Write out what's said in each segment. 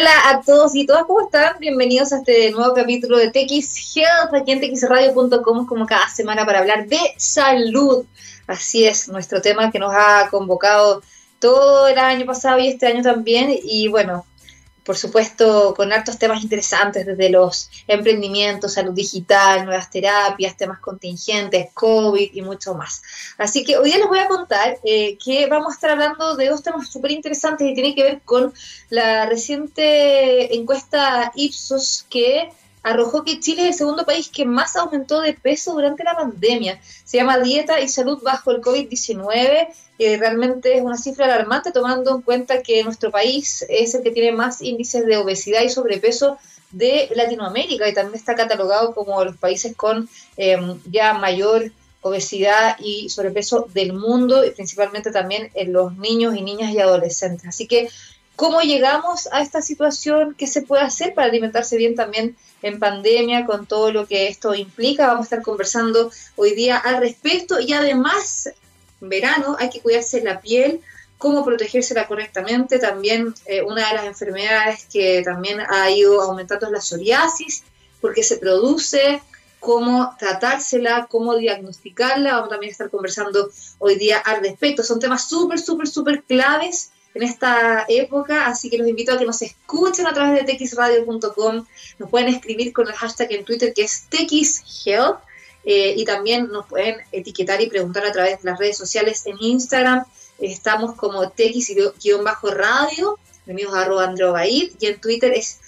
Hola a todos y todas, ¿cómo están? Bienvenidos a este nuevo capítulo de TX Health aquí en txradio.com como cada semana para hablar de salud. Así es, nuestro tema que nos ha convocado todo el año pasado y este año también. Y bueno, por supuesto, con hartos temas interesantes, desde los emprendimientos, salud digital, nuevas terapias, temas contingentes, COVID y mucho más. Así que hoy día les voy a contar eh, que vamos a estar hablando de dos temas súper interesantes y tienen que ver con la reciente encuesta Ipsos que arrojó que Chile es el segundo país que más aumentó de peso durante la pandemia. Se llama Dieta y Salud bajo el COVID-19. que realmente es una cifra alarmante tomando en cuenta que nuestro país es el que tiene más índices de obesidad y sobrepeso de Latinoamérica y también está catalogado como los países con em, ya mayor obesidad y sobrepeso del mundo y principalmente también en los niños y niñas y adolescentes. Así que, ¿cómo llegamos a esta situación? ¿Qué se puede hacer para alimentarse bien también en pandemia, con todo lo que esto implica. Vamos a estar conversando hoy día al respecto y además, verano, hay que cuidarse la piel, cómo protegérsela correctamente. También eh, una de las enfermedades que también ha ido aumentando es la psoriasis, porque se produce, cómo tratársela, cómo diagnosticarla. Vamos también a estar conversando hoy día al respecto. Son temas súper, súper, súper claves en esta época, así que los invito a que nos escuchen a través de texradio.com, nos pueden escribir con el hashtag en Twitter que es texhealth eh, y también nos pueden etiquetar y preguntar a través de las redes sociales en Instagram, estamos como tex-radio, el mío es arroba Andrea y en Twitter es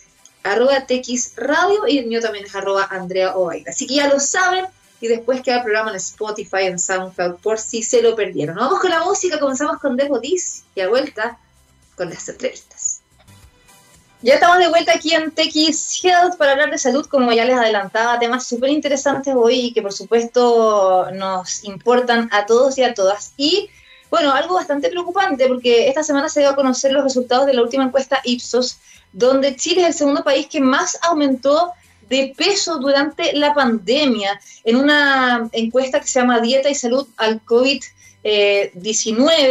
arroba texradio y el mío también es arroba Andrea Obaid. Así que ya lo saben, y después queda el programa en Spotify, en SoundCloud, por si se lo perdieron. Vamos con la música, comenzamos con Devo Diz y a vuelta con las entrevistas. Ya estamos de vuelta aquí en TX Health para hablar de salud, como ya les adelantaba, temas súper interesantes hoy y que por supuesto nos importan a todos y a todas. Y bueno, algo bastante preocupante porque esta semana se dio a conocer los resultados de la última encuesta Ipsos, donde Chile es el segundo país que más aumentó de peso durante la pandemia. En una encuesta que se llama Dieta y Salud al COVID-19,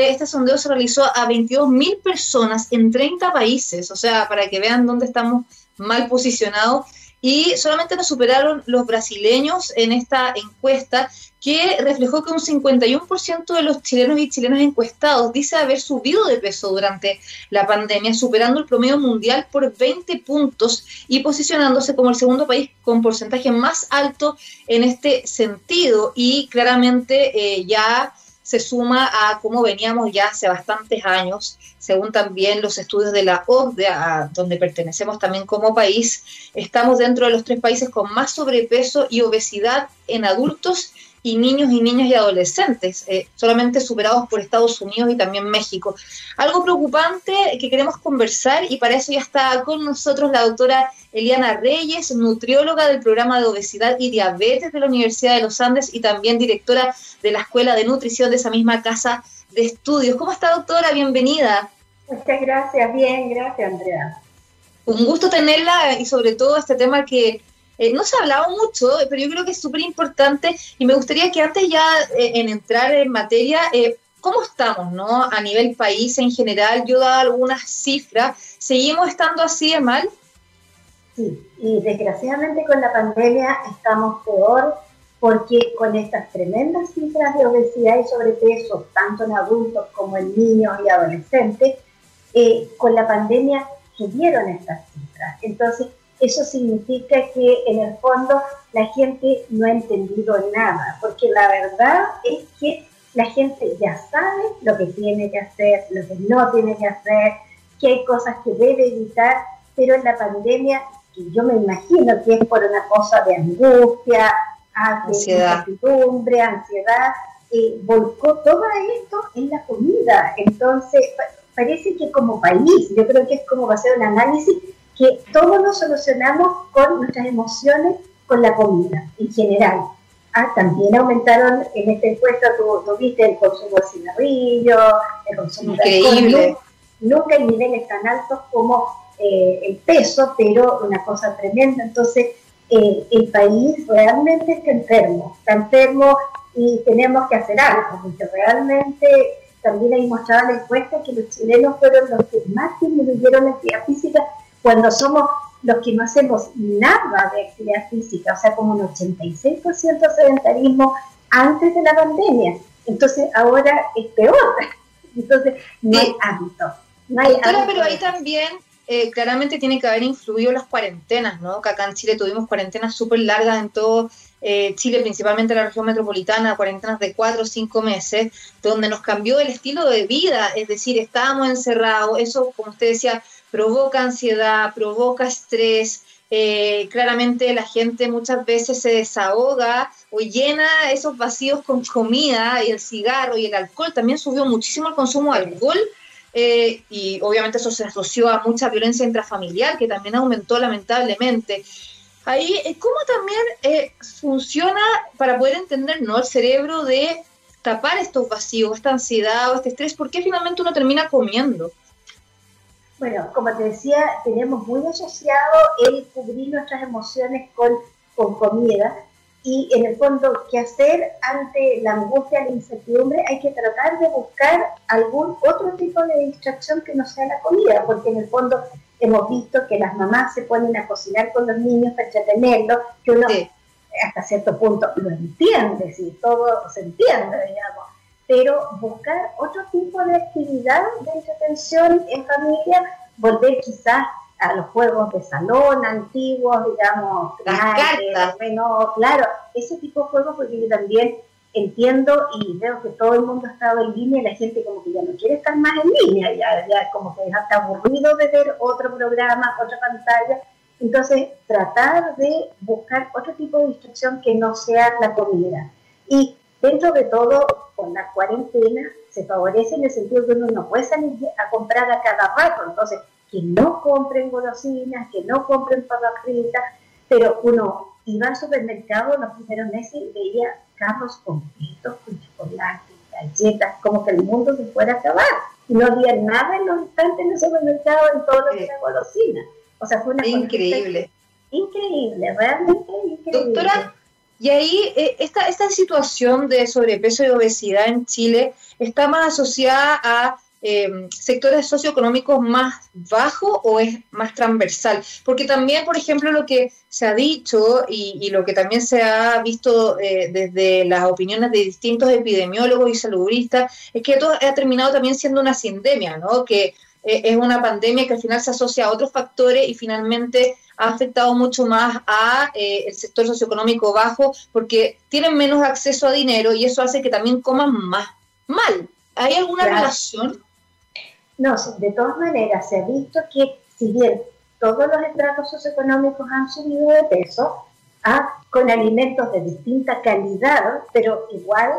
este sondeo se realizó a 22.000 personas en 30 países, o sea, para que vean dónde estamos mal posicionados y solamente nos superaron los brasileños en esta encuesta que reflejó que un 51% de los chilenos y chilenas encuestados dice haber subido de peso durante la pandemia, superando el promedio mundial por 20 puntos y posicionándose como el segundo país con porcentaje más alto en este sentido. Y claramente eh, ya se suma a cómo veníamos ya hace bastantes años, según también los estudios de la OCDE, donde pertenecemos también como país, estamos dentro de los tres países con más sobrepeso y obesidad en adultos y niños y niñas y adolescentes, eh, solamente superados por Estados Unidos y también México. Algo preocupante que queremos conversar y para eso ya está con nosotros la doctora Eliana Reyes, nutrióloga del programa de obesidad y diabetes de la Universidad de los Andes y también directora de la Escuela de Nutrición de esa misma casa de estudios. ¿Cómo está doctora? Bienvenida. Muchas gracias, bien, gracias Andrea. Un gusto tenerla y sobre todo este tema que eh, no se ha hablado mucho, pero yo creo que es súper importante y me gustaría que antes ya eh, en entrar en materia, eh, ¿cómo estamos no? a nivel país en general? Yo dado algunas cifras, ¿seguimos estando así de mal? Sí, y desgraciadamente con la pandemia estamos peor porque con estas tremendas cifras de obesidad y sobrepeso, tanto en adultos como en niños y adolescentes, con la pandemia subieron estas cifras. Entonces, eso significa que en el fondo la gente no ha entendido nada, porque la verdad es que la gente ya sabe lo que tiene que hacer, lo que no tiene que hacer, que hay cosas que debe evitar, pero en la pandemia, que yo me imagino que es por una cosa de angustia, de incertidumbre, ansiedad, eh, volcó todo esto en la comida. Entonces, parece que como país, yo creo que es como va a ser un análisis que todo lo solucionamos con nuestras emociones, con la comida en general. Ah, también aumentaron en esta encuesta, tú, viste el consumo de cigarrillo, el consumo de alcohol. Nunca en niveles tan altos como eh, el peso, pero una cosa tremenda. Entonces, eh, el país realmente está enfermo, está enfermo y tenemos que hacer algo, porque realmente también ahí mostraba la encuesta que los chilenos fueron los que más disminuyeron la actividad física cuando somos los que no hacemos nada de actividad física, o sea, como un 86% de sedentarismo antes de la pandemia. Entonces ahora es peor. Entonces no hay hábito. No hay pero ahí también eh, claramente tiene que haber influido las cuarentenas, ¿no? Que acá en Chile tuvimos cuarentenas súper largas en todo eh, Chile, principalmente en la región metropolitana, cuarentenas de cuatro o cinco meses, donde nos cambió el estilo de vida, es decir, estábamos encerrados, eso, como usted decía, provoca ansiedad, provoca estrés, eh, claramente la gente muchas veces se desahoga o llena esos vacíos con comida y el cigarro y el alcohol. También subió muchísimo el consumo de alcohol eh, y obviamente eso se asoció a mucha violencia intrafamiliar que también aumentó lamentablemente. Ahí, eh, ¿cómo también funciona para poder entender ¿no? el cerebro de tapar estos vacíos, esta ansiedad o este estrés? ¿Por qué finalmente uno termina comiendo? Bueno, como te decía, tenemos muy asociado el cubrir nuestras emociones con, con comida y en el fondo, ¿qué hacer ante la angustia, la incertidumbre? Hay que tratar de buscar algún otro tipo de distracción que no sea la comida, porque en el fondo hemos visto que las mamás se ponen a cocinar con los niños para entretenerlos, que uno hasta cierto punto lo entiende, si todo se entiende, digamos pero buscar otro tipo de actividad de entretención en familia, volver quizás a los juegos de salón antiguos, digamos, las cartas. Bueno, claro, ese tipo de juegos porque yo también entiendo y veo que todo el mundo ha estado en línea y la gente como que ya no quiere estar más en línea, ya, ya como que ya está aburrido de ver otro programa, otra pantalla. Entonces, tratar de buscar otro tipo de instrucción que no sea la comida. Y Dentro de todo, con la cuarentena se favorece en el sentido que uno no puede salir a comprar a cada rato, entonces que no compren golosinas, que no compren papas fritas, pero uno iba al supermercado los primeros meses y veía carros completos con chocolate, galletas, como que el mundo se fuera a acabar. Y no había nada en los estantes en el supermercado en todo lo que era golosina. O sea, fue una increíble. Increíble, realmente increíble. Doctora, y ahí eh, esta, esta situación de sobrepeso y obesidad en Chile está más asociada a em, sectores socioeconómicos más bajos o es más transversal? Porque también, por ejemplo, lo que se ha dicho y, lo que también se ha visto eh, desde las opiniones de distintos epidemiólogos y saludistas es que esto ha terminado también siendo una sindemia, ¿no? Que eh, es una pandemia que al final se asocia a otros factores y finalmente ha afectado mucho más a eh, el sector socioeconómico bajo porque tienen menos acceso a dinero y eso hace que también coman más mal. ¿Hay alguna relación? No, de todas maneras se ha visto que si bien todos los estratos socioeconómicos han subido de peso, ¿ah? con alimentos de distinta calidad, pero igual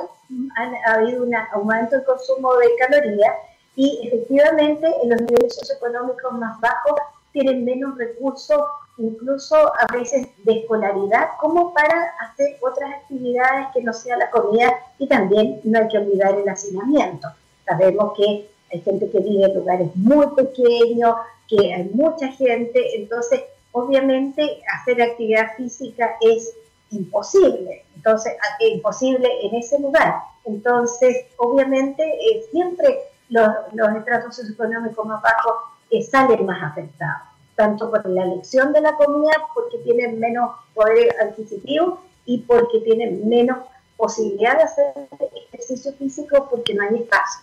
ha habido un aumento del consumo de calorías y efectivamente en los niveles socioeconómicos más bajos tienen menos recursos incluso a veces de escolaridad, como para hacer otras actividades que no sea la comida y también no hay que olvidar el hacinamiento. Sabemos que hay gente que vive en lugares muy pequeños, que hay mucha gente, entonces obviamente hacer actividad física es imposible, entonces es imposible en ese lugar. Entonces, obviamente, eh, siempre los, los estratos socioeconómicos más bajos eh, salen más afectados tanto por la elección de la comida, porque tienen menos poder adquisitivo y porque tienen menos posibilidad de hacer ejercicio físico porque no hay espacio.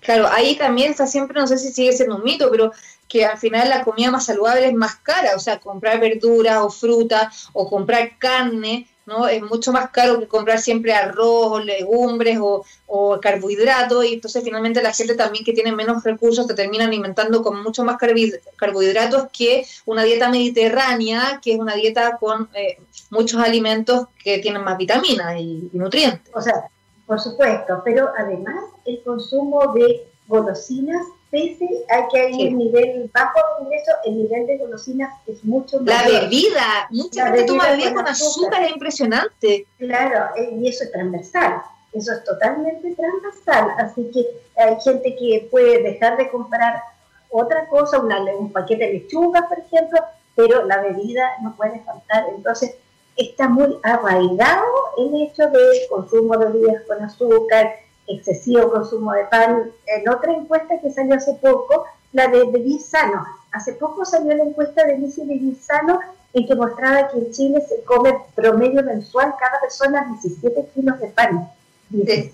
Claro, ahí también está siempre, no sé si sigue siendo un mito, pero que al final la comida más saludable es más cara, o sea, comprar verduras o fruta o comprar carne ¿no? Es mucho más caro que comprar siempre arroz o legumbres o, o carbohidratos y entonces finalmente la gente también que tiene menos recursos te termina alimentando con mucho más carbohidratos que una dieta mediterránea, que es una dieta con eh, muchos alimentos que tienen más vitaminas y, y nutrientes. O sea, por supuesto, pero además el consumo de golosinas pese a que hay un nivel bajo de ingreso, el nivel de golosinas es mucho más. La bebida, mucha gente toma bebida con azúcar, es impresionante. Claro, eh, y eso es transversal, eso es totalmente transversal, así que hay gente que puede dejar de comprar otra cosa, un paquete de lechuga, por ejemplo, pero la bebida no puede faltar, entonces está muy arraigado el hecho de consumo de bebidas con azúcar, excesivo consumo de pan. En otra encuesta que salió hace poco, la de vivir sano, Hace poco salió la encuesta de Lice Sano en que mostraba que en Chile se come promedio mensual cada persona 17 kilos de pan.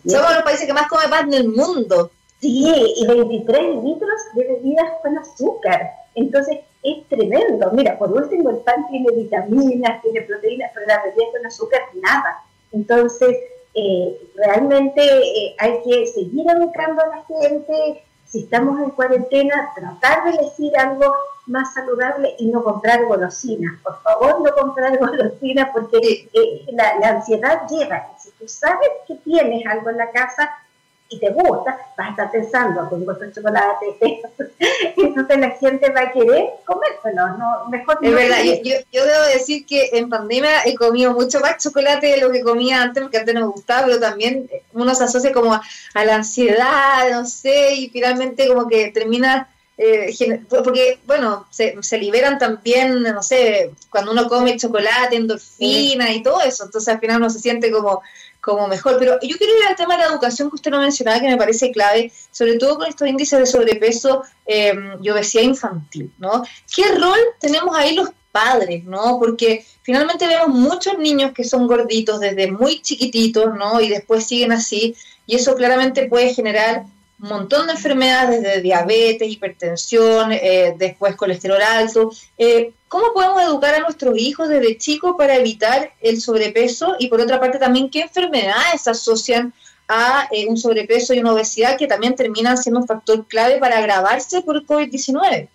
Somos los países que más come pan en el mundo. Sí, y 23 litros de bebidas con azúcar. Entonces, es tremendo. Mira, por último, el pan tiene vitaminas, tiene proteínas, pero la bebida con azúcar, nada. Entonces, eh, realmente eh, hay que seguir educando a la gente. Si estamos en cuarentena, tratar de decir algo más saludable y no comprar golosinas. Por favor, no comprar golosinas porque eh, la, la ansiedad lleva. Si tú sabes que tienes algo en la casa, y te gusta, vas a estar pensando, tengo estos chocolate, entonces la gente va a querer comérselo, no, mejor Es verdad, yo, yo, debo decir que en pandemia he comido mucho más chocolate de lo que comía antes, porque antes no me gustaba, pero también uno se asocia como a, la ansiedad, no sé, y finalmente como que termina... Eh, porque, bueno, se, se, liberan también, no sé, cuando uno come chocolate, endorfina y todo eso, entonces al final uno se siente como como mejor. Pero yo quiero ir al tema de la educación que usted no mencionaba, que me parece clave, sobre todo con estos índices de sobrepeso em, y obesidad infantil, ¿no? ¿Qué rol tenemos ahí los padres, ¿no? Porque finalmente vemos muchos niños que son gorditos desde muy chiquititos, ¿no? Y después siguen así, y eso claramente puede generar un montón de enfermedades, desde diabetes, hipertensión, eh, después colesterol alto. Eh, ¿Cómo podemos educar a nuestros hijos desde chicos para evitar el sobrepeso? Y por otra parte también, ¿qué enfermedades asocian a eh, un sobrepeso y una obesidad que también terminan siendo un factor clave para agravarse por COVID-19?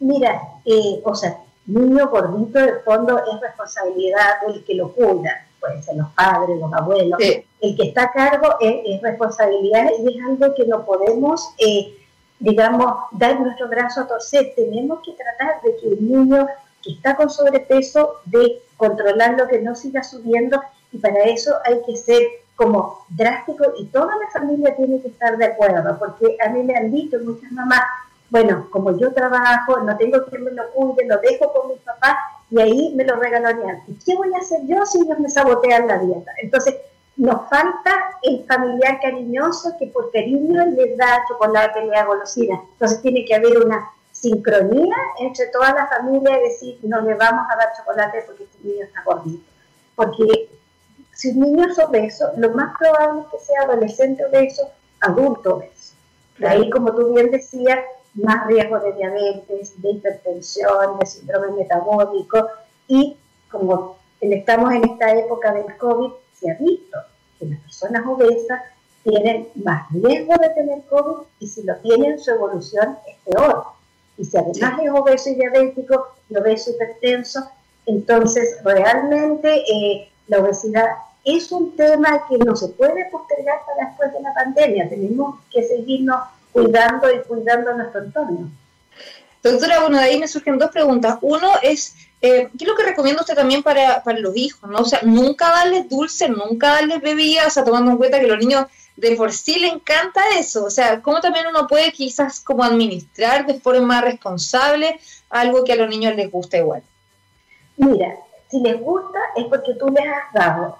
Mira, eh, o sea, niño gordito de fondo es responsabilidad del que lo cuida, pueden ser los padres, los abuelos. El que está a cargo es, responsabilidad y es algo que no podemos... Eh, digamos, dar nuestro brazo a torcer. Tenemos que tratar de que el niño que está con sobrepeso, de controlarlo, que no siga subiendo, y para eso hay que ser como drástico y toda la familia tiene que estar de acuerdo, porque a mí me han dicho muchas mamás, bueno, como yo trabajo, no tengo quien me lo cuide, lo dejo con mi papá y ahí me lo regalarían. ¿Y qué voy a hacer yo si ellos me sabotean la dieta? Entonces, nos falta el familiar cariñoso que por cariño le da chocolate, le da golosina. Entonces tiene que haber una sincronía entre toda la familia y decir, no le vamos a dar chocolate porque este niño está gordito. Porque si un niño es obeso, lo más probable es que sea adolescente obeso, adulto obeso. De ahí, como tú bien decías, más riesgo de diabetes, de hipertensión, de síndrome metabólico y como estamos en esta época del COVID, se ha visto que las personas obesas tienen más riesgo de tener COVID y si lo tienen su evolución es peor. Y si además es obeso y diabético y obeso hipertenso, entonces realmente eh, la obesidad es un tema que no se puede postergar para después de la pandemia. Tenemos que seguirnos cuidando y cuidando nuestro entorno. Doctora, bueno, de ahí me surgen dos preguntas. Uno es, eh, ¿qué es lo que recomienda usted también para, para los hijos? ¿no? O sea, nunca darles dulce, nunca darles bebidas, o sea, tomando en cuenta que los niños de por sí le encanta eso. O sea, ¿cómo también uno puede quizás como administrar de forma responsable algo que a los niños les gusta igual? Mira, si les gusta es porque tú les has dado,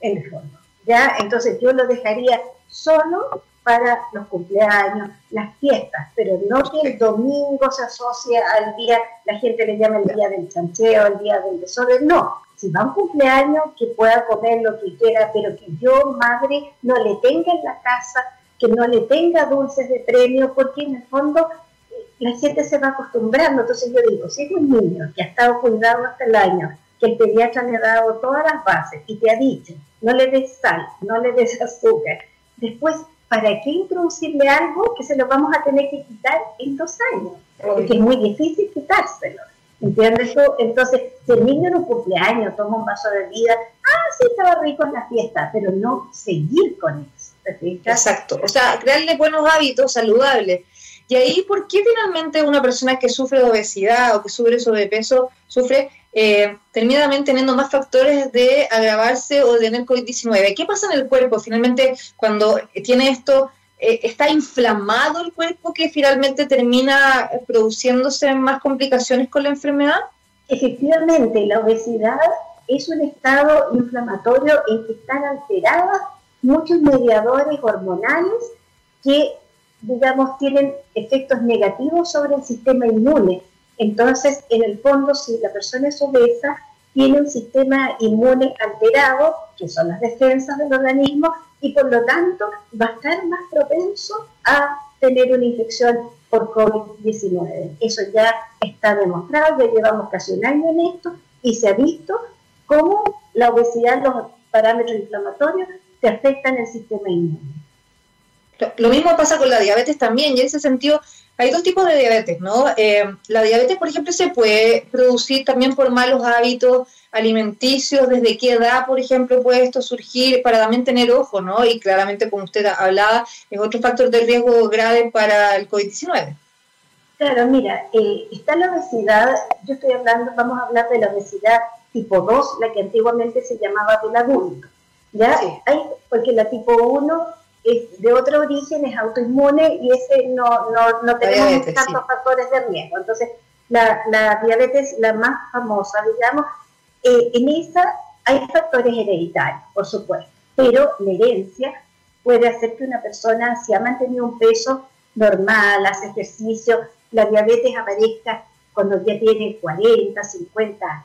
el fondo. ¿ya? Entonces yo lo dejaría solo para los cumpleaños, las fiestas, pero no que el domingo se asocie al día, la gente le llama el día del chancheo, el día del desorden, no. Si va un cumpleaños, que pueda comer lo que quiera, pero que yo, madre, no le tenga en la casa, que no le tenga dulces de premio, porque en el fondo eh, la gente se va acostumbrando. Entonces yo digo, si es un niño que ha estado cuidado hasta el año, que el pediatra le ha dado todas las bases y te ha dicho, no le des sal, no le des azúcar, después ¿para qué introducirle algo que se lo vamos a tener que quitar en dos años? Porque es muy difícil quitárselo. ¿Entiendes tú? Entonces, si el niño en un cumpleaños toma un vaso de vida, ah, sí, estaba rico en la fiesta, pero no seguir con eso. Exacto. O sea, crearle buenos hábitos saludables. Y ahí, ¿por qué finalmente una persona que sufre de obesidad o que sufre sobrepeso sufre eh, terminan teniendo más factores de agravarse o de tener COVID-19. ¿Qué pasa en el cuerpo? Finalmente, cuando tiene esto, eh, ¿está inflamado el cuerpo que finalmente termina produciéndose más complicaciones con la enfermedad? Efectivamente, la obesidad es un estado inflamatorio en que están alterados muchos mediadores hormonales que digamos, tienen efectos negativos sobre el sistema inmune. Entonces, en el fondo, si la persona es obesa, tiene un sistema inmune alterado, que son las defensas del organismo, y por lo tanto va a estar más propenso a tener una infección por COVID-19. Eso ya está demostrado, ya llevamos casi un año en esto y se ha visto cómo la obesidad, los parámetros inflamatorios, te afectan el sistema inmune. Lo mismo pasa con la diabetes también, y en ese sentido hay dos tipos de diabetes, ¿no? Eh, la diabetes, por ejemplo, se puede producir también por malos hábitos alimenticios, desde qué edad, por ejemplo, puede esto surgir para también tener ojo, ¿no? Y claramente, como usted hablaba, es otro factor de riesgo grave para el COVID-19. Claro, mira, eh, está la obesidad, yo estoy hablando, vamos a hablar de la obesidad tipo 2, la que antiguamente se llamaba del adulto, ¿ya? Hay, porque la tipo 1 es de otro origen, es autoinmune y ese no, no, no tenemos tantos factores de riesgo. Entonces, la, la, diabetes, la más famosa, digamos, eh, en esa hay factores hereditarios, por supuesto, pero la herencia puede hacer que una persona, si ha mantenido un peso normal, hace ejercicio, la diabetes aparezca cuando ya tiene 40, 50 años.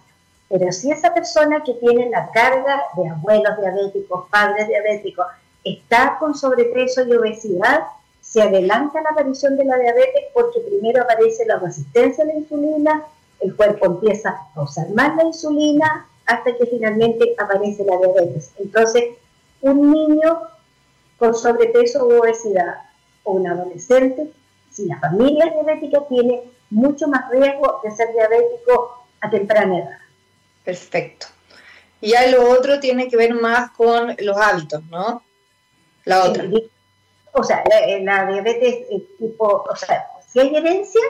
Pero si esa persona que tiene la carga de abuelos diabéticos, padres diabéticos, está con sobrepeso y obesidad, se adelanta la aparición de la diabetes porque primero aparece la resistencia a la insulina, el cuerpo empieza a usar más la insulina hasta que finalmente aparece la diabetes. Entonces, un niño con sobrepeso u obesidad o un adolescente, si la familia es diabética, tiene mucho más riesgo de ser diabético a temprana edad. Perfecto. Y ya lo otro tiene que ver más con los hábitos, ¿no? La otra. o sea, la, diabetes tipo, o sea, si hay herencia,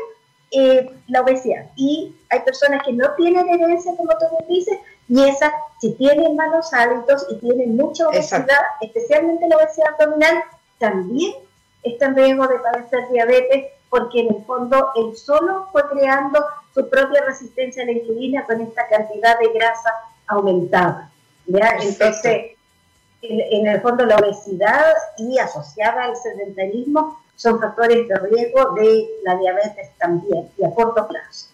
eh, la obesidad. Y hay personas que no tienen herencia, como tú dices, y esas, si tienen malos hábitos y tienen mucha obesidad, especialmente la obesidad abdominal, también está en riesgo de padecer diabetes, porque en el fondo él solo fue creando su propia resistencia a la insulina con esta cantidad de grasa aumentada. ¿ya? Entonces, en, el fondo la obesidad y asociada al sedentarismo son factores de riesgo de la diabetes también y a corto plazo.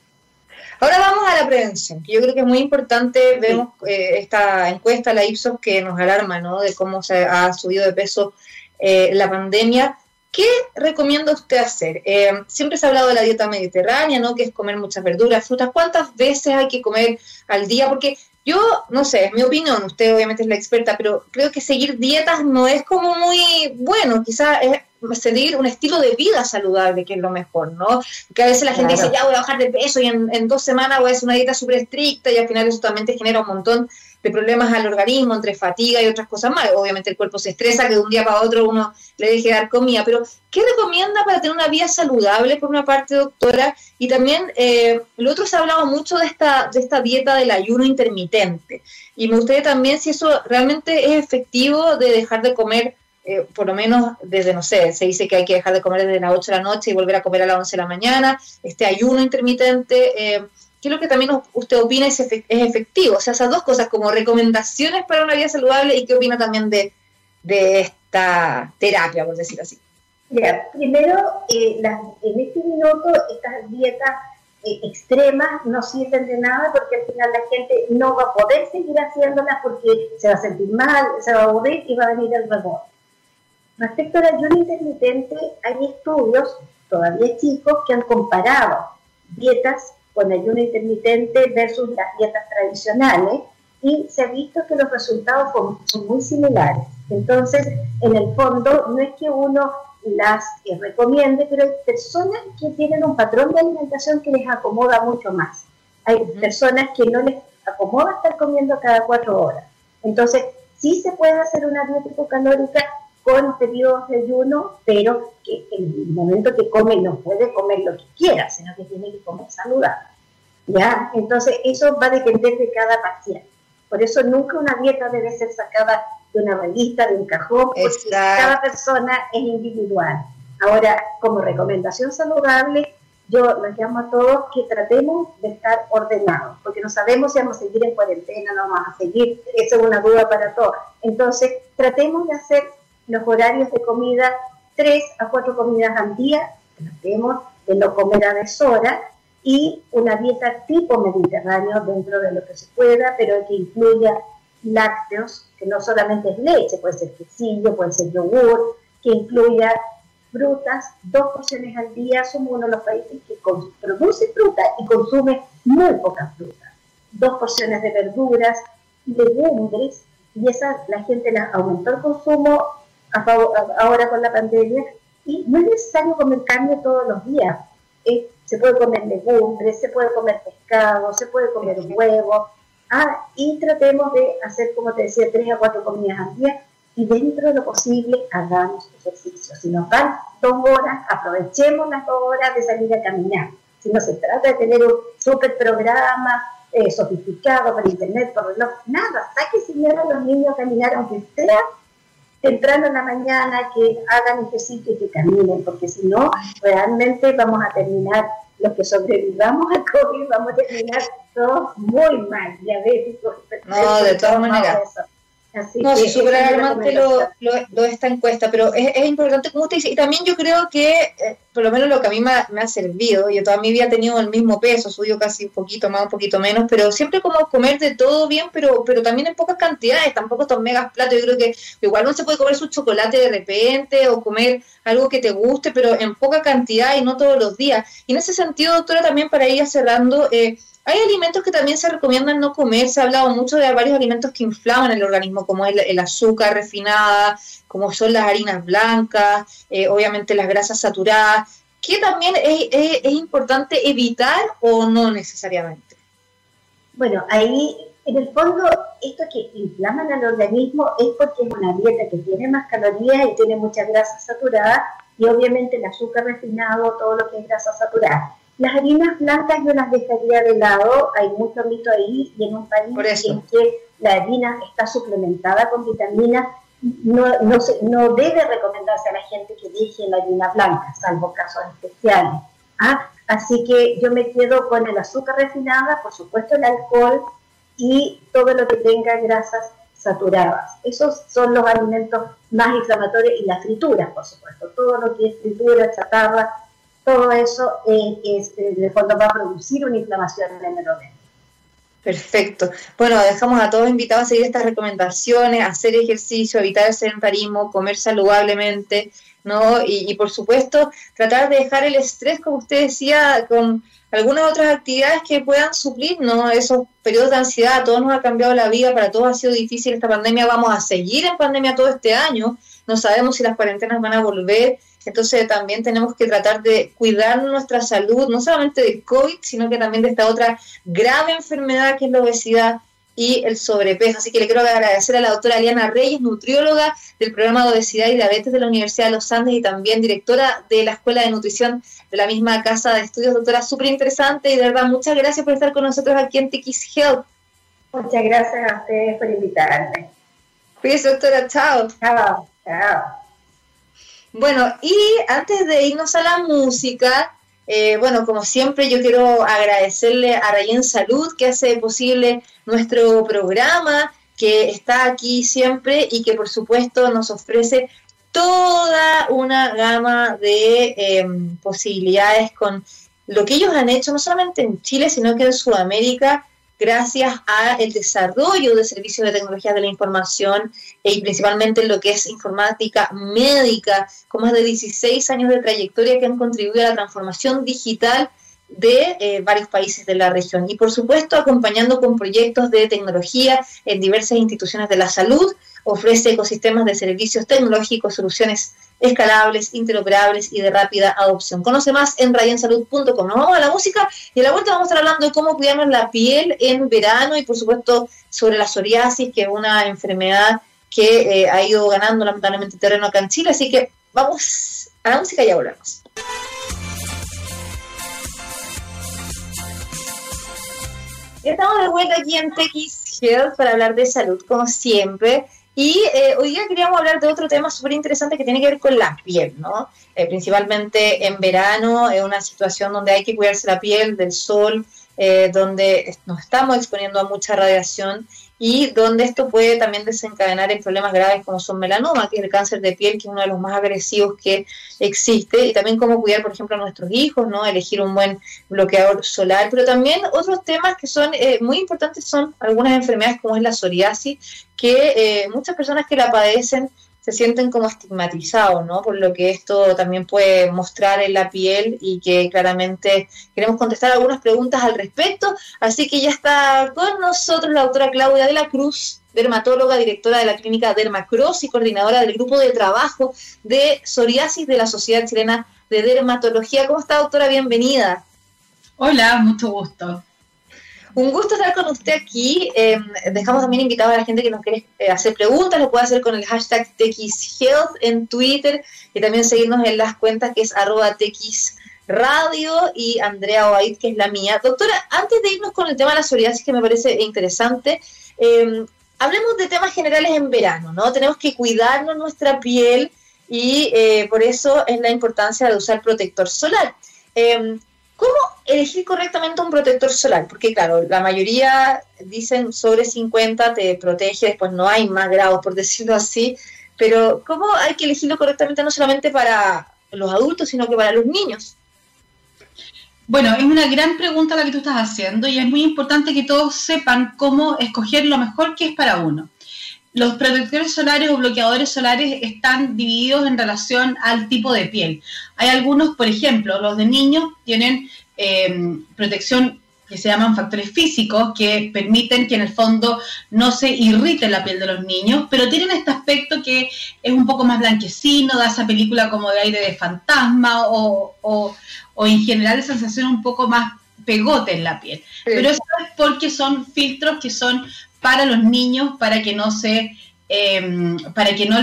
Ahora vamos a la prevención, que yo creo que es muy importante. Vemos eh, esta encuesta, la Ipsos, que nos alarma, ¿no? De cómo se ha subido de peso eh, la pandemia. ¿Qué recomienda usted hacer? Eh, siempre se ha hablado de la dieta mediterránea, ¿no? Que es comer muchas verduras, frutas. ¿Cuántas veces hay que comer al día? Porque yo, no sé, es mi opinión, usted obviamente es la experta, pero creo que seguir dietas no es como muy bueno, quizás es seguir un estilo de vida saludable, que es lo mejor, ¿no? Que a veces la gente dice, ya voy a bajar de peso y en, en dos semanas voy a hacer una dieta súper estricta y al final eso también te genera un montón de problemas al organismo, entre fatiga y otras cosas más. Obviamente el cuerpo se estresa, que de un día para otro uno le deje de dar comida, pero ¿qué recomienda para tener una vida saludable, por una parte, doctora? Y también, eh, lo otro se ha hablado mucho de esta, de esta dieta del ayuno intermitente. Y me gustaría también si eso realmente es efectivo de dejar de comer eh, por lo menos desde, no sé, se dice que hay que dejar de comer desde las 8 de la noche y volver a comer a las 11 de la mañana, este ayuno intermitente, eh, ¿qué es lo que también usted opina es, efectivo? O sea, esas dos cosas como recomendaciones para una vida saludable y qué opina también de, esta terapia, por decir así. Primero, eh, en este minuto estas dietas eh, extremas no sirven de nada porque al final la gente no va a poder seguir haciéndolas porque se va a sentir mal, se va a aburrir y va a venir el rebote. Respecto al ayuno intermitente, hay estudios, todavía chicos, que han comparado dietas con ayuno intermitente versus las dietas tradicionales y se ha visto que los resultados son muy similares. Entonces, en el fondo, no es que uno las eh, recomiende, pero hay personas que tienen un patrón de alimentación que les acomoda mucho más. Hay personas que no les acomoda estar comiendo cada cuatro horas. Entonces, sí se puede hacer una dieta hipocalórica con periodos de ayuno, pero que en el momento que come no puede comer lo que quiera, sino que tiene que comer saludable. ¿Ya? Entonces, eso va a depender de cada paciente. Por eso nunca una dieta debe ser sacada de una revista, de un cajón, porque cada persona es individual. Ahora, como recomendación saludable, yo les llamo a todos que tratemos de estar ordenados, porque no sabemos si vamos a seguir en cuarentena, no vamos a seguir, esa es una duda para todos. Entonces, tratemos de hacer los horarios de comida tres a cuatro comidas al día, tratemos de no comer a deshora, y una dieta tipo mediterráneo dentro de lo que se pueda, pero que incluya lácteos, que no solamente es leche, puede ser quesillo, puede ser yogur, que incluya frutas, dos porciones al día, somos uno de los países que produce fruta y consume muy poca fruta. Dos porciones de verduras, legumbres, y esa la gente la aumentó el consumo ahora con la pandemia, y no es necesario comer carne todos los días. se puede comer legumbres, se puede comer pescado, se puede comer huevo, ah, y tratemos de hacer, como te decía, tres a cuatro comidas al día, y dentro de lo posible hagamos ejercicio. Si nos dan dos horas, aprovechemos las dos horas de salir a caminar. Si no se trata de tener un súper programa eh, sofisticado por internet, por reloj, nada, saque señora a los niños a caminar, aunque sea temprano en la mañana, que hagan ejercicio y que caminen, porque si no, realmente vamos a terminar, los que sobrevivamos al COVID, vamos a terminar todos muy mal, diabéticos. No, de todas maneras no, sí, súper alarmante lo, lo, esta encuesta, pero es, es, importante, como usted dice, y también yo creo que, eh, por lo menos lo que a mí me, ha servido, yo toda mi vida he tenido el mismo peso, subió casi un poquito más, un poquito menos, pero siempre como comer de todo bien, pero pero también en pocas cantidades, tampoco estos megas platos, yo creo que igual no se puede comer su chocolate de repente o comer algo que te guste, pero en poca cantidad y no todos los días. Y en ese sentido, doctora, también para ir cerrando, eh, hay alimentos que también se recomiendan no comer. Se ha hablado mucho de varios alimentos que inflaman el organismo, como el, el azúcar refinada, como son las harinas blancas, eh, obviamente las grasas saturadas, que también es, importante evitar o no necesariamente. Bueno, ahí en el fondo esto que inflaman al organismo es porque es una dieta que tiene más calorías y tiene muchas grasas saturadas y obviamente el azúcar refinado, todo lo que es grasa saturada. Las harinas blancas yo las dejaría de lado, hay mucho mito ahí, y en un país en que la harina está suplementada con vitaminas, no, no, se, no debe recomendarse a la gente que deje la harina blanca, salvo casos especiales. ¿ah? Así que yo me quedo con el azúcar refinada, por supuesto el alcohol y todo lo que tenga grasas saturadas. Esos son los alimentos más inflamatorios y las frituras, por supuesto. Todo lo que es fritura, chatarra, todo eso es, de fondo va a producir una inflamación en el organismo. Perfecto. Bueno, dejamos a todos invitados a seguir estas recomendaciones, hacer ejercicio, evitar el sedentarismo, comer saludablemente, ¿no? Y, por supuesto, tratar de dejar el estrés, como usted decía, con algunas otras actividades que puedan suplir, ¿no? Esos periodos de ansiedad, a todos nos ha cambiado la vida, para todos ha sido difícil esta pandemia, vamos a seguir en pandemia todo este año, no sabemos si las cuarentenas van a volver, entonces también tenemos que tratar de cuidar nuestra salud, no solamente de COVID, sino que también de esta otra grave enfermedad que es la obesidad y el sobrepeso. Así que le quiero agradecer a la doctora Aliana Reyes, nutrióloga del programa de obesidad y diabetes de la Universidad de los Andes y también directora de la Escuela de Nutrición de la misma Casa de Estudios. Doctora, súper interesante y de verdad muchas gracias por estar con nosotros aquí en TX Health. Muchas gracias a ustedes por invitarme. Cuídese, doctora. Chao. Chao. Chao. Bueno, y antes de irnos a la música, eh, bueno, como siempre, yo quiero agradecerle a Rayen Salud que hace posible nuestro programa, que está aquí siempre y que por supuesto nos ofrece toda una gama de em, posibilidades con lo que ellos han hecho, no solamente en Chile, sino que en Sudamérica, gracias al desarrollo de servicios de tecnología de la información y principalmente en lo que es informática médica, con más de 16 años de trayectoria que han contribuido a la transformación digital de eh, varios países de la región. Y por supuesto acompañando con proyectos de tecnología en diversas instituciones de la salud, ofrece ecosistemas de servicios tecnológicos, soluciones escalables, interoperables y de rápida adopción. Conoce más en radiansalud.com. Nos vamos a la música y a la vuelta vamos a estar hablando de cómo cuidarnos la piel en verano y por supuesto sobre la psoriasis, que es una enfermedad que eh, ha ido ganando lamentablemente terreno acá en Chile. Así que vamos a la música y ya volvemos. Estamos de vuelta aquí en TX Health para hablar de salud, como siempre. Y eh, hoy día queríamos hablar de otro tema súper interesante que tiene que ver con la piel, ¿no? Eh, principalmente en verano, es una situación donde hay que cuidarse la piel del sol, eh, donde nos estamos exponiendo a mucha radiación y donde esto puede también desencadenar en problemas graves como son melanoma, que es el cáncer de piel, que es uno de los más agresivos que existe, y también cómo cuidar, por ejemplo, a nuestros hijos, ¿no? Elegir un buen bloqueador solar, pero también otros temas que son eh, muy importantes son algunas enfermedades como es la psoriasis, que eh, muchas personas que la padecen se sienten como estigmatizados, ¿no? Por lo que esto también puede mostrar en la piel y que claramente queremos contestar algunas preguntas al respecto. Así que ya está con nosotros la doctora Claudia de la Cruz, dermatóloga, directora de la clínica Dermacross y coordinadora del grupo de trabajo de psoriasis de la Sociedad Chilena de Dermatología. ¿Cómo está, doctora? Bienvenida. Hola, mucho gusto. Un gusto estar con usted aquí. Em, dejamos también invitado a la gente que nos quiere eh, hacer preguntas, lo puede hacer con el hashtag TXHealth en Twitter y también seguirnos en las cuentas que es arroba TXRadio y Andrea Oaid, que es la mía. Doctora, antes de irnos con el tema de la psoriasis, que me parece interesante, em, hablemos de temas generales en verano, ¿no? Tenemos que cuidarnos nuestra piel y eh, por eso es la importancia de usar protector solar. Em, ¿Cómo elegir correctamente un protector solar? Porque claro, la mayoría dicen sobre 50 te protege, después no hay más grados, por decirlo así, pero ¿cómo hay que elegirlo correctamente no solamente para los adultos, sino que para los niños? Bueno, es una gran pregunta la que tú estás haciendo y es muy importante que todos sepan cómo escoger lo mejor que es para uno. Los protectores solares o bloqueadores solares están divididos en relación al tipo de piel. Hay algunos, por ejemplo, los de niños tienen em, protección que se llaman factores físicos que permiten que en el fondo no se irrite la piel de los niños, pero tienen este aspecto que es un poco más blanquecino, da esa película como de aire de fantasma o, o, en general sensación un poco más pegote en la piel. Pero eso es porque son filtros que son para los niños para que no se em, para que no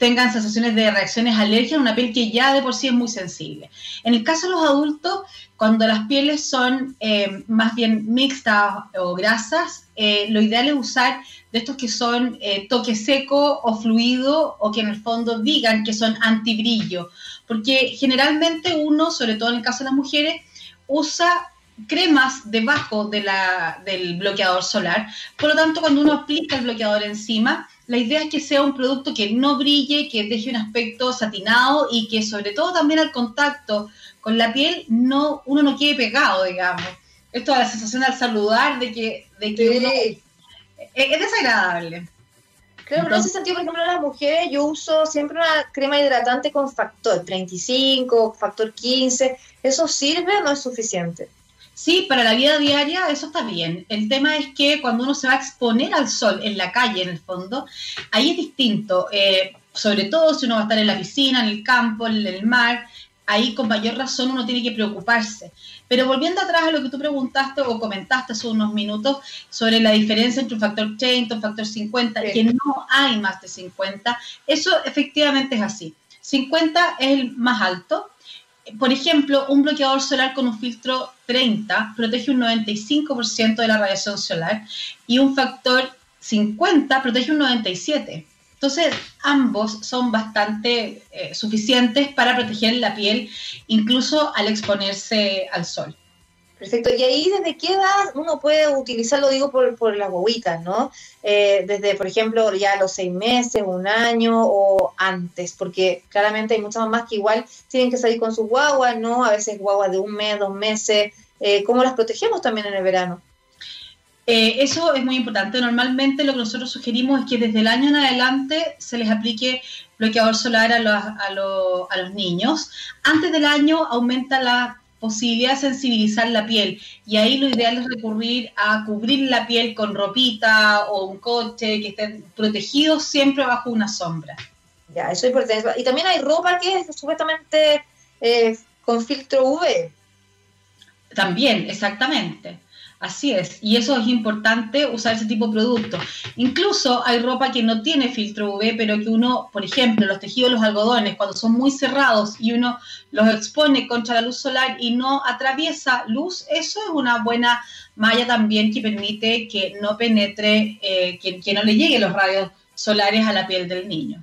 tengan sensaciones de reacciones alérgicas una piel que ya de por sí es muy sensible. En el caso de los adultos, cuando las pieles son em, más bien mixtas o grasas, eh, lo ideal es usar de estos que son eh, toque seco o fluido o que en el fondo digan que son antibrillo, porque generalmente uno, sobre todo en el caso de las mujeres, usa cremas debajo de la, del bloqueador solar. Por lo tanto, cuando uno aplica el bloqueador encima, la idea es que sea un producto que no brille, que deje un aspecto satinado y que sobre todo también al contacto con la piel no, uno no quede pegado, digamos. Esto da la sensación al saludar de que, de que es, desagradable. Claro, pero en ese sentido, por ejemplo, las mujeres, yo uso siempre una crema hidratante con factor 35, factor 15. ¿Eso sirve o no es suficiente? Sí, para la vida diaria eso está bien. El tema es que cuando uno se va a exponer al sol en la calle, en el fondo, ahí es distinto. Eh, sobre todo si uno va a estar en la piscina, en el campo, en el mar, ahí con mayor razón uno tiene que preocuparse. Pero volviendo atrás a lo que tú preguntaste o comentaste hace unos minutos sobre la diferencia entre un factor 30 y un factor 50, que no hay más de 50, eso efectivamente es así. 50 es el más alto, por ejemplo, un bloqueador solar con un filtro 30 protege un 95% de la radiación solar y un factor 50 protege un 97%. Entonces, ambos son bastante eh, suficientes para proteger la piel, incluso al exponerse al sol. Perfecto. Y ahí, ¿desde qué edad uno puede utilizarlo? Digo, por, las guaguitas, ¿no? Eh, desde, por ejemplo, ya los seis meses, un año o antes, porque claramente hay muchas mamás que igual tienen que salir con sus guaguas, ¿no? A veces guaguas de un mes, dos meses. Eh, ¿Cómo las protegemos también en el verano? Eh, eso es muy importante. Normalmente lo que nosotros sugerimos es que desde el año en adelante se les aplique bloqueador solar a los, a, los, a los niños. Antes del año aumenta la posibilidad de sensibilizar la piel. Y ahí lo ideal es recurrir a cubrir la piel con ropita o un coche que estén protegidos siempre bajo una sombra. Ya, eso es importante. Y también hay ropa que es supuestamente eh, con filtro UV. También, exactamente. Así es, y eso es importante usar ese tipo de productos. Incluso hay ropa que no tiene filtro UV, pero que uno, por ejemplo, los tejidos, los algodones, cuando son muy cerrados y uno los expone contra la luz solar y no atraviesa luz, eso es una buena malla también que permite que no penetre, eh, que, que no le lleguen los rayos solares a la piel del niño.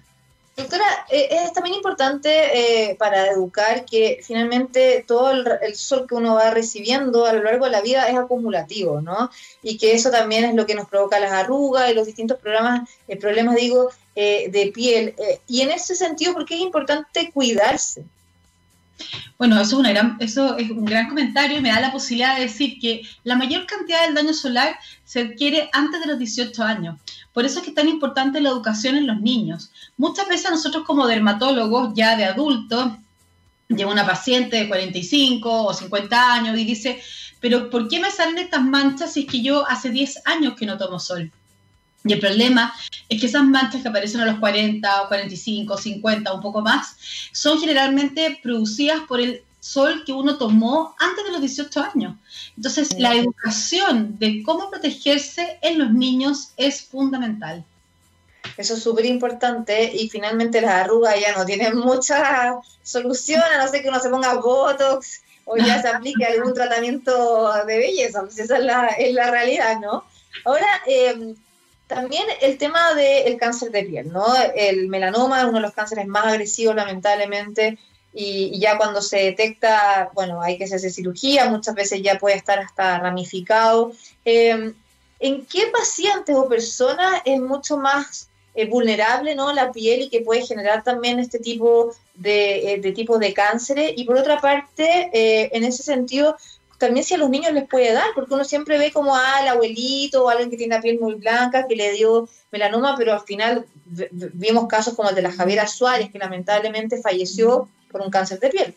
Doctora, eh, es también importante eh, para educar que finalmente todo el, sol que uno va recibiendo a lo largo de la vida es acumulativo, ¿no? Y que eso también es lo que nos provoca las arrugas y los distintos programas, eh, problemas, digo, de piel. y en ese sentido, ¿por qué es importante cuidarse? Bueno, eso es, una gran, eso es un gran comentario y me da la posibilidad de decir que la mayor cantidad del daño solar se adquiere antes de los 18 años. Por eso es que es tan importante la educación en los niños. Muchas veces nosotros como dermatólogos ya de adultos, llega una paciente de 45 o 50 años y dice, pero ¿por qué me salen estas manchas si es que yo hace 10 años que no tomo sol? Y el problema es que esas manchas que aparecen a los 40 o 45, 50, un poco más, son generalmente producidas por el sol que uno tomó antes de los 18 años. Entonces, la educación de cómo protegerse en los niños es fundamental. Eso es súper importante y finalmente las arrugas ya no tienen mucha solución, a no ser que uno se ponga Botox o ya se aplique algún tratamiento de belleza, pues esa es la, es la realidad, ¿no? Ahora, eh, también el tema del cáncer de piel, ¿no? El melanoma es uno de los cánceres más agresivos, lamentablemente, y, ya cuando se detecta, bueno, hay que hacerse cirugía, muchas veces ya puede estar hasta ramificado. Em, ¿En qué pacientes o personas es mucho más eh, vulnerable ¿no? la piel y que puede generar también este tipo de, eh, de tipos de cánceres? Y por otra parte, eh, en ese sentido, también si a los niños les puede dar, porque uno siempre ve como al el abuelito o alguien que tiene la piel muy blanca que le dio melanoma, pero al final vimos casos como el de la Javiera Suárez, que lamentablemente falleció por un cáncer de piel.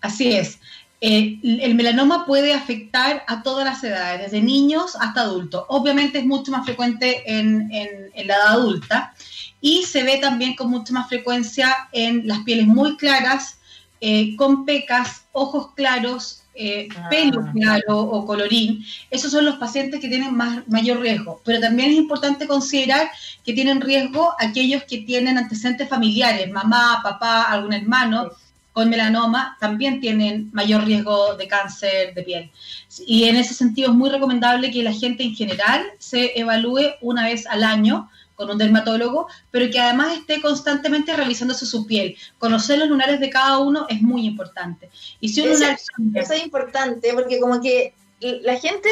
Así es. Eh, el melanoma puede afectar a todas las edades, desde niños hasta adultos. Obviamente es mucho más frecuente en, la edad adulta y se ve también con mucha más frecuencia en las pieles muy claras, eh, con pecas, ojos claros, eh, ah. pelo claro o colorín, esos son los pacientes que tienen más, mayor riesgo. Pero también es importante considerar que tienen riesgo aquellos que tienen antecedentes familiares, mamá, papá, algún hermano con melanoma, también tienen mayor riesgo de cáncer de piel. Y en ese sentido es muy recomendable que la gente en general se evalúe una vez al año con un dermatólogo, pero que además esté constantemente revisándose su piel. Conocer los lunares de cada uno es muy importante. Y si un eso, es importante porque como que la gente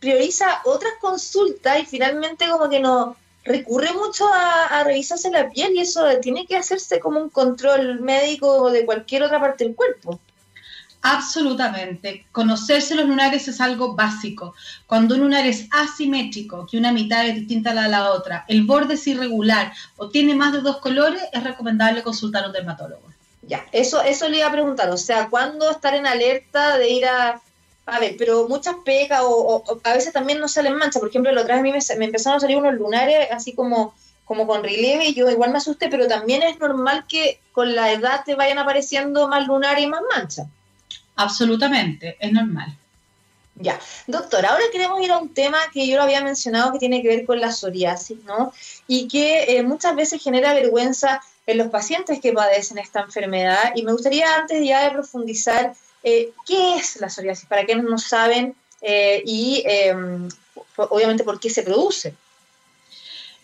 prioriza otras consultas y finalmente como que no recurre mucho a, a, revisarse la piel y eso tiene que hacerse como un control médico de cualquier otra parte del cuerpo. Absolutamente. Conocerse los lunares es algo básico. Cuando un lunar es asimétrico, que una mitad es distinta a la, de la otra, el borde es irregular o tiene más de dos colores, es recomendable consultar a un dermatólogo. Ya, eso, eso le iba a preguntar. O sea, ¿cuándo estar en alerta de ir a... A ver, pero muchas pegas o, a veces también no salen manchas. Por ejemplo, la otra vez a mí me, me empezaron a salir unos lunares así como como con relieve y yo igual me asusté, pero también es normal que con la edad te vayan apareciendo más lunares y más manchas. Absolutamente, es normal. Ya, doctor, ahora queremos ir a un tema que yo lo había mencionado que tiene que ver con la psoriasis, ¿no? Y que eh, muchas veces genera vergüenza en los pacientes que padecen esta enfermedad. Y me gustaría antes ya de profundizar eh, qué es la psoriasis, para quienes no saben eh, y em, obviamente por qué se produce.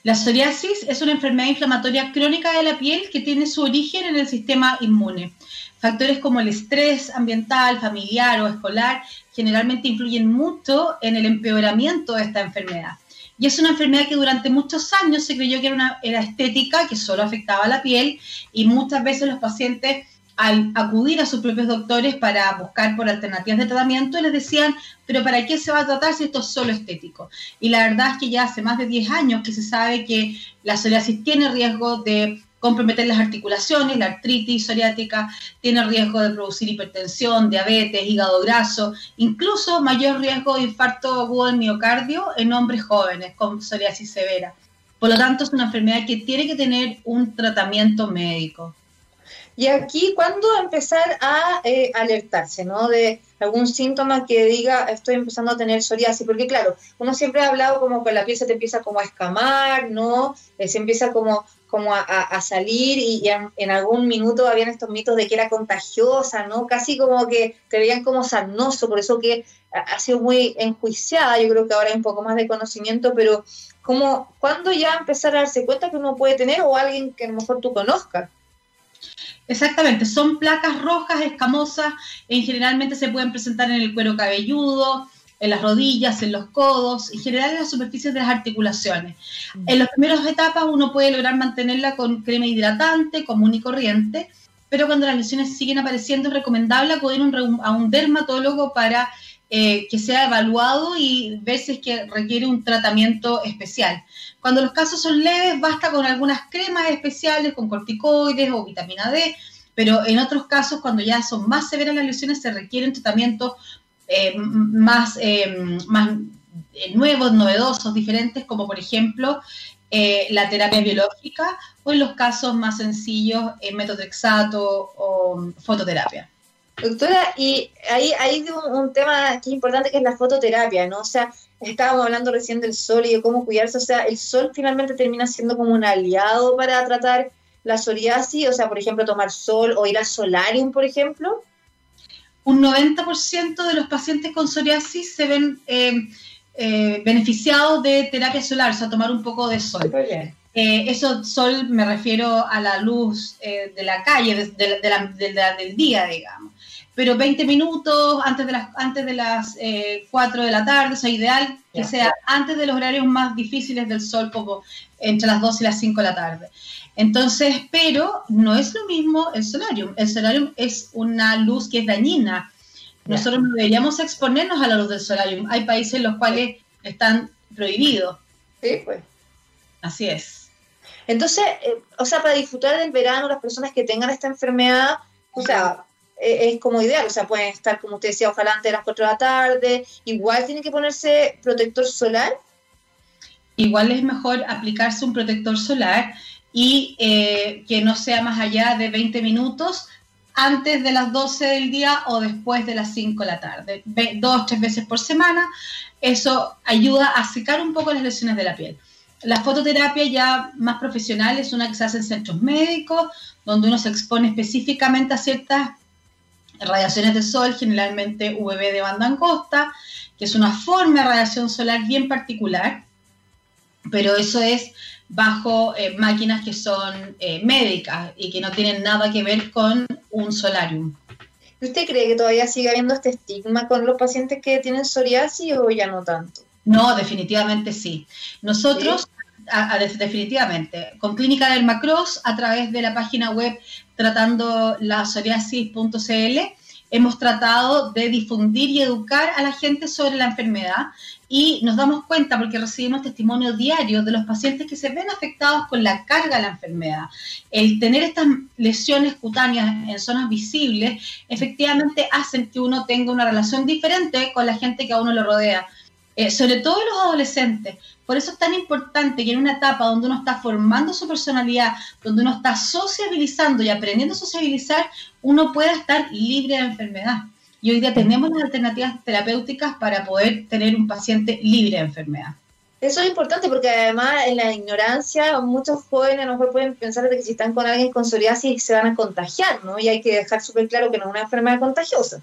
La psoriasis es una enfermedad inflamatoria crónica de la piel que tiene su origen en el sistema inmune. Factores como el estrés ambiental, familiar o escolar generalmente influyen mucho en el empeoramiento de esta enfermedad. Y es una enfermedad que durante muchos años se creyó que era, una, estética, que solo afectaba a la piel, y muchas veces los pacientes al acudir a sus propios doctores para buscar por alternativas de tratamiento, les decían, pero ¿para qué se va a tratar si esto es solo estético? Y la verdad es que ya hace más de 10 años que se sabe que la psoriasis tiene riesgo de comprometer las articulaciones, la artritis psoriática tiene riesgo de producir hipertensión, diabetes, hígado graso, incluso mayor riesgo de infarto agudo del miocardio en hombres jóvenes con psoriasis severa. Por lo tanto, es una enfermedad que tiene que tener un tratamiento médico. Y aquí, ¿cuándo empezar a eh, alertarse, ¿no? De algún síntoma que diga, estoy empezando a tener psoriasis, porque claro, uno siempre ha hablado como que la piel se te empieza como a escamar, ¿no? Eh, se empieza como, como a, salir y, en, algún minuto habían estos mitos de que era contagiosa, ¿no? Casi como que te veían como sarnoso, por eso que ha sido muy enjuiciada, yo creo que ahora hay un poco más de conocimiento, pero como cuando ya empezar a darse cuenta que uno puede tener o alguien que a lo mejor tú conozcas. Exactamente, son placas rojas, escamosas, en generalmente se pueden presentar en el cuero cabelludo, en las rodillas, en los codos, en general en las superficies de las articulaciones. Mm. En las primeras etapas uno puede lograr mantenerla con crema hidratante, común y corriente, pero cuando las lesiones siguen apareciendo es recomendable acudir a un dermatólogo para eh, que sea evaluado y ver si es que requiere un tratamiento especial. Cuando los casos son leves, basta con algunas cremas especiales, con corticoides o vitamina D, pero en otros casos, cuando ya son más severas las lesiones, se requieren tratamientos eh, más, eh, más nuevos, novedosos, diferentes, como por ejemplo la terapia biológica o en los casos más sencillos, el metotrexato o fototerapia. Doctora, y ahí hay un, tema que es importante que es la fototerapia, ¿no? O sea, estábamos hablando recién del sol y de cómo cuidarse, o sea, el sol finalmente termina siendo como un aliado para tratar la psoriasis, o sea, por ejemplo, tomar sol o ir al solarium, por ejemplo. Un 90% de los pacientes con psoriasis se ven eh, eh, beneficiados de terapia solar, o sea, tomar un poco de sol. Eh, eso sol me refiero a la luz de la calle, del día, digamos pero 20 minutos antes de las, antes de las 4 eh, de la tarde, o sea, ideal que sea antes de los horarios más difíciles del sol, como entre las 2 y las 5 de la tarde. Entonces, pero no es lo mismo el solarium. El solarium es una luz que es dañina. Nosotros no deberíamos exponernos a la luz del solarium. Hay países en los cuales están prohibidos. Sí, pues. Así es. Entonces, eh, o sea, para disfrutar del verano, las personas que tengan esta enfermedad, o sea, es como ideal, o sea, pueden estar, como usted decía, ojalá antes de las 4 de la tarde, igual tiene que ponerse protector solar. Igual es mejor aplicarse un protector solar y eh, que no sea más allá de 20 minutos antes de las 12 del día o después de las 5 de la tarde, dos, tres veces por semana. Eso ayuda a secar un poco las lesiones de la piel. La fototerapia ya más profesional es una que se hace en centros médicos, donde uno se expone específicamente a ciertas radiaciones de sol, generalmente UVB de banda angosta, que es una forma de radiación solar bien particular, pero eso es bajo eh, máquinas que son eh, médicas y que no tienen nada que ver con un solarium. ¿Usted cree que todavía sigue habiendo este estigma con los pacientes que tienen psoriasis o ya no tanto? No, definitivamente sí. Nosotros, definitivamente, con Clínica del Macross, a través de la página web tratando la psoriasis.cl, hemos tratado de difundir y educar a la gente sobre la enfermedad y nos damos cuenta porque recibimos testimonio diario de los pacientes que se ven afectados con la carga de la enfermedad. El tener estas lesiones cutáneas en zonas visibles efectivamente hacen que uno tenga una relación diferente con la gente que a uno lo rodea. Eh, sobre todo los adolescentes. Por eso es tan importante que en una etapa donde uno está formando su personalidad, donde uno está sociabilizando y aprendiendo a sociabilizar, uno pueda estar libre de enfermedad. Y hoy día tenemos las alternativas terapéuticas para poder tener un paciente libre de enfermedad. Eso es importante porque además en la ignorancia muchos jóvenes a lo mejor pueden pensar de que si están con alguien con psoriasis se van a contagiar, ¿no? Y hay que dejar súper claro que no es una enfermedad contagiosa.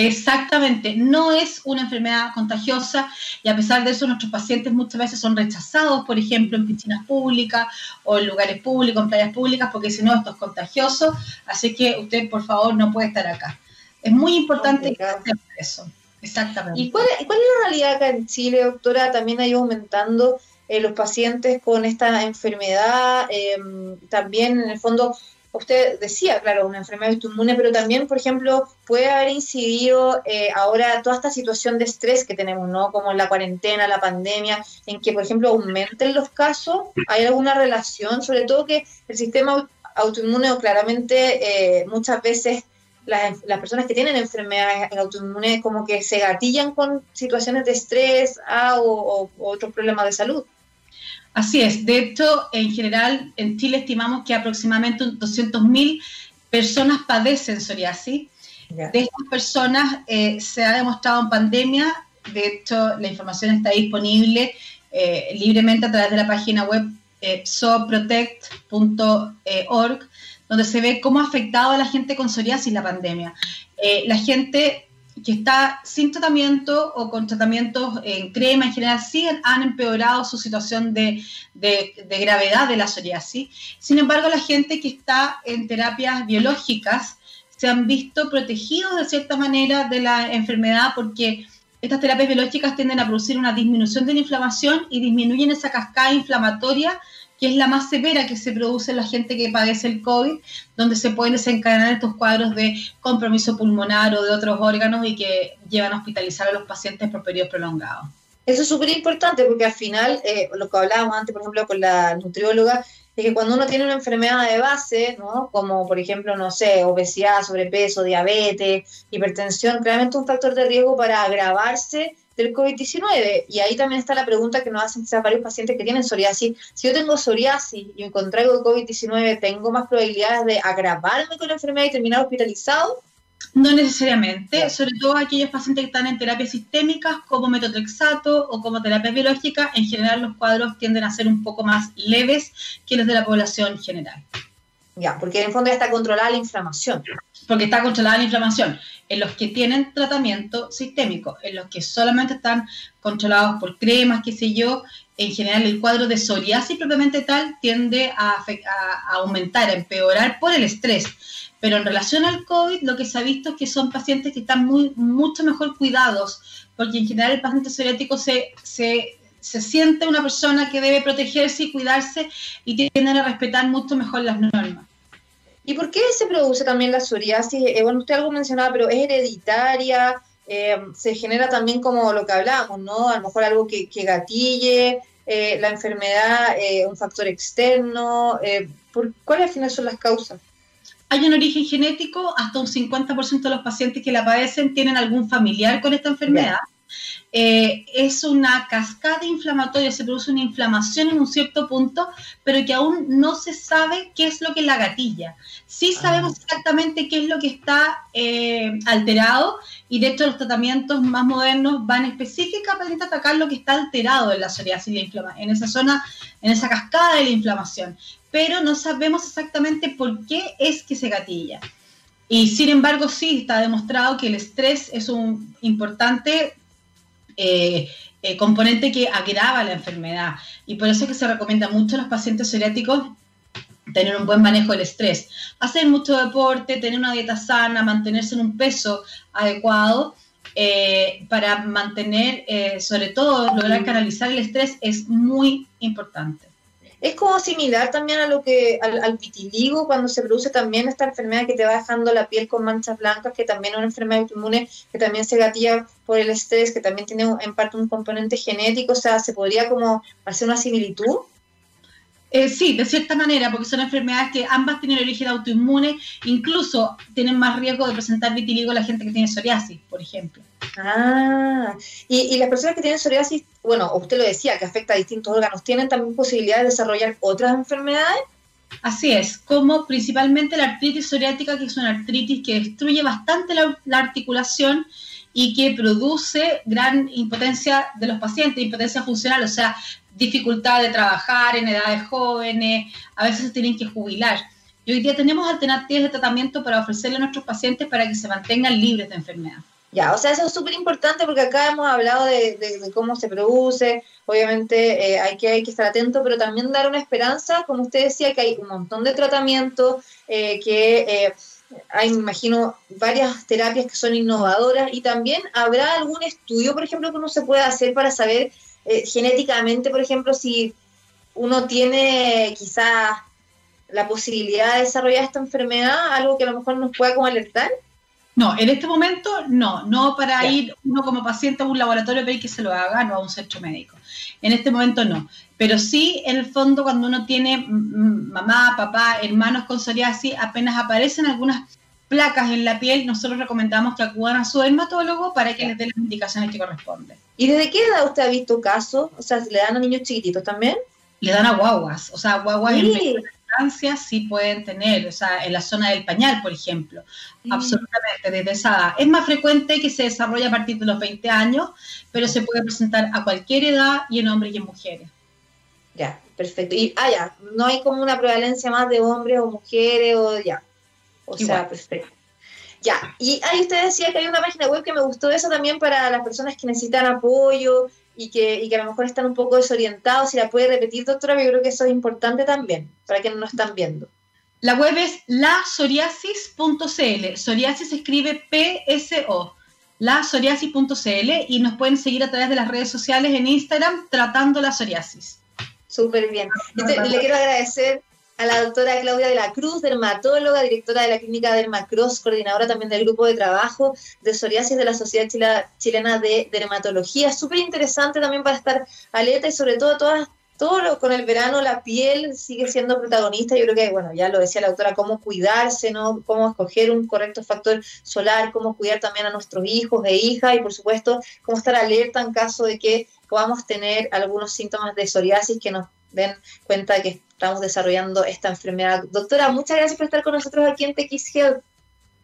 Exactamente, no es una enfermedad contagiosa y a pesar de eso nuestros pacientes muchas veces son rechazados, por ejemplo, en piscinas públicas o en lugares públicos, en playas públicas, porque si no, esto es contagioso, así que usted por favor no puede estar acá. Es muy importante que eso. Exactamente. ¿Y cuál, es la realidad acá en Chile, doctora? También ha ido aumentando eh, los pacientes con esta enfermedad, em, también en el fondo usted decía, claro, una enfermedad autoinmune, pero también, por ejemplo, puede haber incidido eh, ahora toda esta situación de estrés que tenemos, ¿no? Como la cuarentena, la pandemia, en que, por ejemplo, aumenten los casos. ¿Hay alguna relación? Sobre todo que el sistema autoinmune, claramente, eh, muchas veces las, personas que tienen enfermedades autoinmunes como que se gatillan con situaciones de estrés ah, o otros problemas de salud. Así es. De hecho, en general, en Chile estimamos que aproximadamente 200.000 personas padecen psoriasis. De estas personas eh, se ha demostrado en pandemia, de hecho, la información está disponible eh, libremente a través de la página web eh, soprotect.org, donde se ve cómo ha afectado a la gente con psoriasis la pandemia. Eh, la gente que está sin tratamiento o con tratamientos en crema en general, sí han empeorado su situación de, de, gravedad de la psoriasis. Sin embargo, la gente que está en terapias biológicas se han visto protegidos de cierta manera de la enfermedad porque estas terapias biológicas tienden a producir una disminución de la inflamación y disminuyen esa cascada inflamatoria que es la más severa que se produce en la gente que padece el COVID, donde se pueden desencadenar estos cuadros de compromiso pulmonar o de otros órganos y que llevan a hospitalizar a los pacientes por periodos prolongados. Eso es súper importante porque al final, eh, lo que hablábamos antes, por ejemplo, con la nutrióloga, es que cuando uno tiene una enfermedad de base, ¿no? como por ejemplo, no sé, obesidad, sobrepeso, diabetes, hipertensión, claramente un factor de riesgo para agravarse del COVID-19. Y ahí también está la pregunta que nos hacen quizás varios pacientes que tienen psoriasis. Si yo tengo psoriasis y me contraigo COVID-19, ¿tengo más probabilidades de agravarme con la enfermedad y terminar hospitalizado? No necesariamente, sobre todo aquellos pacientes que están en terapias sistémicas como metotrexato o como terapia biológica, en general los cuadros tienden a ser un poco más leves que los de la población general. Ya, porque en el fondo ya está controlada la inflamación. Porque está controlada la inflamación. En los que tienen tratamiento sistémico, en los que solamente están controlados por cremas, qué sé yo, en general el cuadro de psoriasis propiamente tal tiende a, a aumentar, a empeorar por el estrés pero en relación al COVID, lo que se ha visto es que son pacientes que están muy, mucho mejor cuidados, porque en general el paciente psoriático se, se, se siente una persona que debe protegerse y cuidarse y tienden a respetar mucho mejor las normas. ¿Y por qué se produce también la psoriasis? Eh, bueno, usted algo mencionaba, pero es hereditaria, eh, se genera también como lo que hablábamos, ¿no? A lo mejor algo que, que gatille, eh, la enfermedad, un factor externo. ¿por, ¿Cuáles al final son las causas? hay un origen genético, hasta un 50% de los pacientes que la padecen tienen algún familiar con esta enfermedad. Eh, es una cascada inflamatoria, se produce una inflamación en un cierto punto, pero que aún no se sabe qué es lo que la gatilla. Sí ah. sabemos exactamente qué es lo que está eh, alterado y de hecho los tratamientos más modernos van específicamente a atacar lo que está alterado en la psoriasis en esa zona, en esa cascada de la inflamación pero no sabemos exactamente por qué es que se gatilla. Y sin embargo, sí está demostrado que el estrés es un importante eh, eh, componente que agrava la enfermedad. Y por eso es que se recomienda mucho a los pacientes psoriáticos tener un buen manejo del estrés, hacer mucho deporte, tener una dieta sana, mantenerse en un peso adecuado. Eh, para mantener, sobre todo, lograr canalizar el estrés es muy importante. Es como similar también a lo que al, vitiligo cuando se produce también esta enfermedad que te va dejando la piel con manchas blancas, que también es una enfermedad autoinmune que también se gatilla por el estrés, que también tiene en parte un componente genético, o sea, se podría como hacer una similitud. Eh, sí, de cierta manera, porque son enfermedades que ambas tienen origen autoinmune, incluso tienen más riesgo de presentar vitiligo la gente que tiene psoriasis, por ejemplo. Ah, y, las personas que tienen psoriasis, bueno, usted lo decía, que afecta a distintos órganos, ¿tienen también posibilidad de desarrollar otras enfermedades? Así es, como principalmente la artritis psoriática, que es una artritis que destruye bastante la articulación y que produce gran impotencia de los pacientes, impotencia funcional, o sea, dificultad de trabajar en edades jóvenes, a veces se tienen que jubilar. Y hoy día tenemos alternativas de tratamiento para ofrecerle a nuestros pacientes para que se mantengan libres de enfermedad. Ya, o sea, eso es súper importante porque acá hemos hablado de, cómo se produce, obviamente eh, hay, que, hay que estar atento, pero también dar una esperanza, como usted decía, que hay un montón de tratamientos, eh, que eh, hay, me imagino, varias terapias que son innovadoras y también habrá algún estudio, por ejemplo, que uno se pueda hacer para saber eh, genéticamente, por ejemplo, si uno tiene quizás la posibilidad de desarrollar esta enfermedad, algo que a lo mejor nos pueda como alertar? No, en este momento no, no para ir uno como paciente a un laboratorio para que se lo haga, no a un centro médico. En este momento no. Pero sí, en el fondo, cuando uno tiene mamá, papá, hermanos con psoriasis, apenas aparecen algunas placas en la piel, nosotros recomendamos que acudan a su dermatólogo para que les dé las indicaciones que corresponden. ¿Y desde qué edad usted ha visto casos? O sea, ¿le dan a niños chiquititos también? Le dan a guaguas, o sea, guaguas en instancia sí pueden tener, o sea, en la zona del pañal, por ejemplo, absolutamente, desde esa edad. Es más frecuente que se desarrolle a partir de los 20 años, pero se puede presentar a cualquier edad y en hombres y en mujeres. Ya, perfecto. Y, ah, ya, no hay como una prevalencia más de hombres o mujeres o ya. O sea, perfecto. Ya, y ahí usted decía que hay una página web que me gustó eso también para las personas que necesitan apoyo y que, y que a lo mejor están un poco desorientados. Si la puede repetir, doctora, yo creo que eso es importante también para quienes nos están viendo. La web es lasoriasis.cl. Psoriasis se escribe P-S-O. Lasoriasis.cl y nos pueden seguir a través de las redes sociales en Instagram tratando la psoriasis. Súper bien. le quiero agradecer a la doctora Claudia de la Cruz, dermatóloga, directora de la clínica Dermacross, coordinadora también del grupo de trabajo de psoriasis de la Sociedad Chilena de Dermatología. Súper interesante también para estar alerta y sobre todo todas todo con el verano la piel sigue siendo protagonista. Yo creo que, bueno, ya lo decía la doctora, cómo cuidarse, ¿no? Cómo escoger un correcto factor solar, cómo cuidar también a nuestros hijos e hijas y, por supuesto, cómo estar alerta en caso de que podamos tener algunos síntomas de psoriasis que nos den cuenta que estamos desarrollando esta enfermedad. Doctora, muchas gracias por estar con nosotros aquí en TX Health.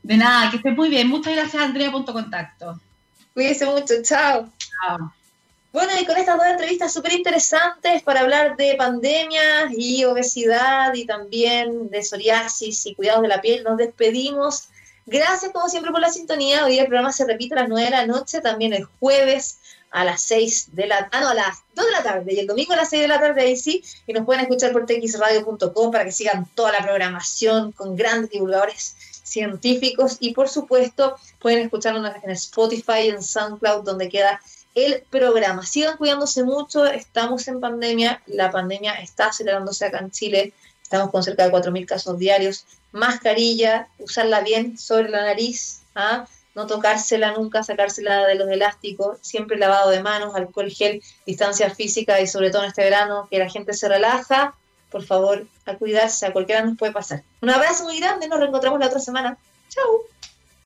De nada, que esté muy bien. Muchas gracias, Andrea, punto contacto. Cuídese mucho, chao. Chao. Bueno, y con estas dos entrevistas súper interesantes para hablar de pandemia y obesidad y también de psoriasis y cuidados de la piel, nos despedimos. Gracias como siempre por la sintonía. Hoy el programa se repite a las 9 de la noche, también el jueves a las 6 de la ah, no, a las 2 de la tarde y el domingo a las 6 de la tarde ahí sí, y nos pueden escuchar por txradio.com para que sigan toda la programación con grandes divulgadores científicos y por supuesto pueden escucharnos en Spotify, en SoundCloud, donde queda el programa. Sigan cuidándose mucho, estamos en pandemia, la pandemia está acelerándose acá en Chile, estamos con cerca de 4.000 casos diarios, mascarilla, usarla bien sobre la nariz, ¿ah? No tocársela nunca, sacársela de los elásticos, siempre lavado de manos, alcohol gel, distancia física y sobre todo en este verano que la gente se relaja, por favor, a cuidarse, a cualquiera nos puede pasar. Un abrazo muy grande, nos reencontramos la otra semana. Chao.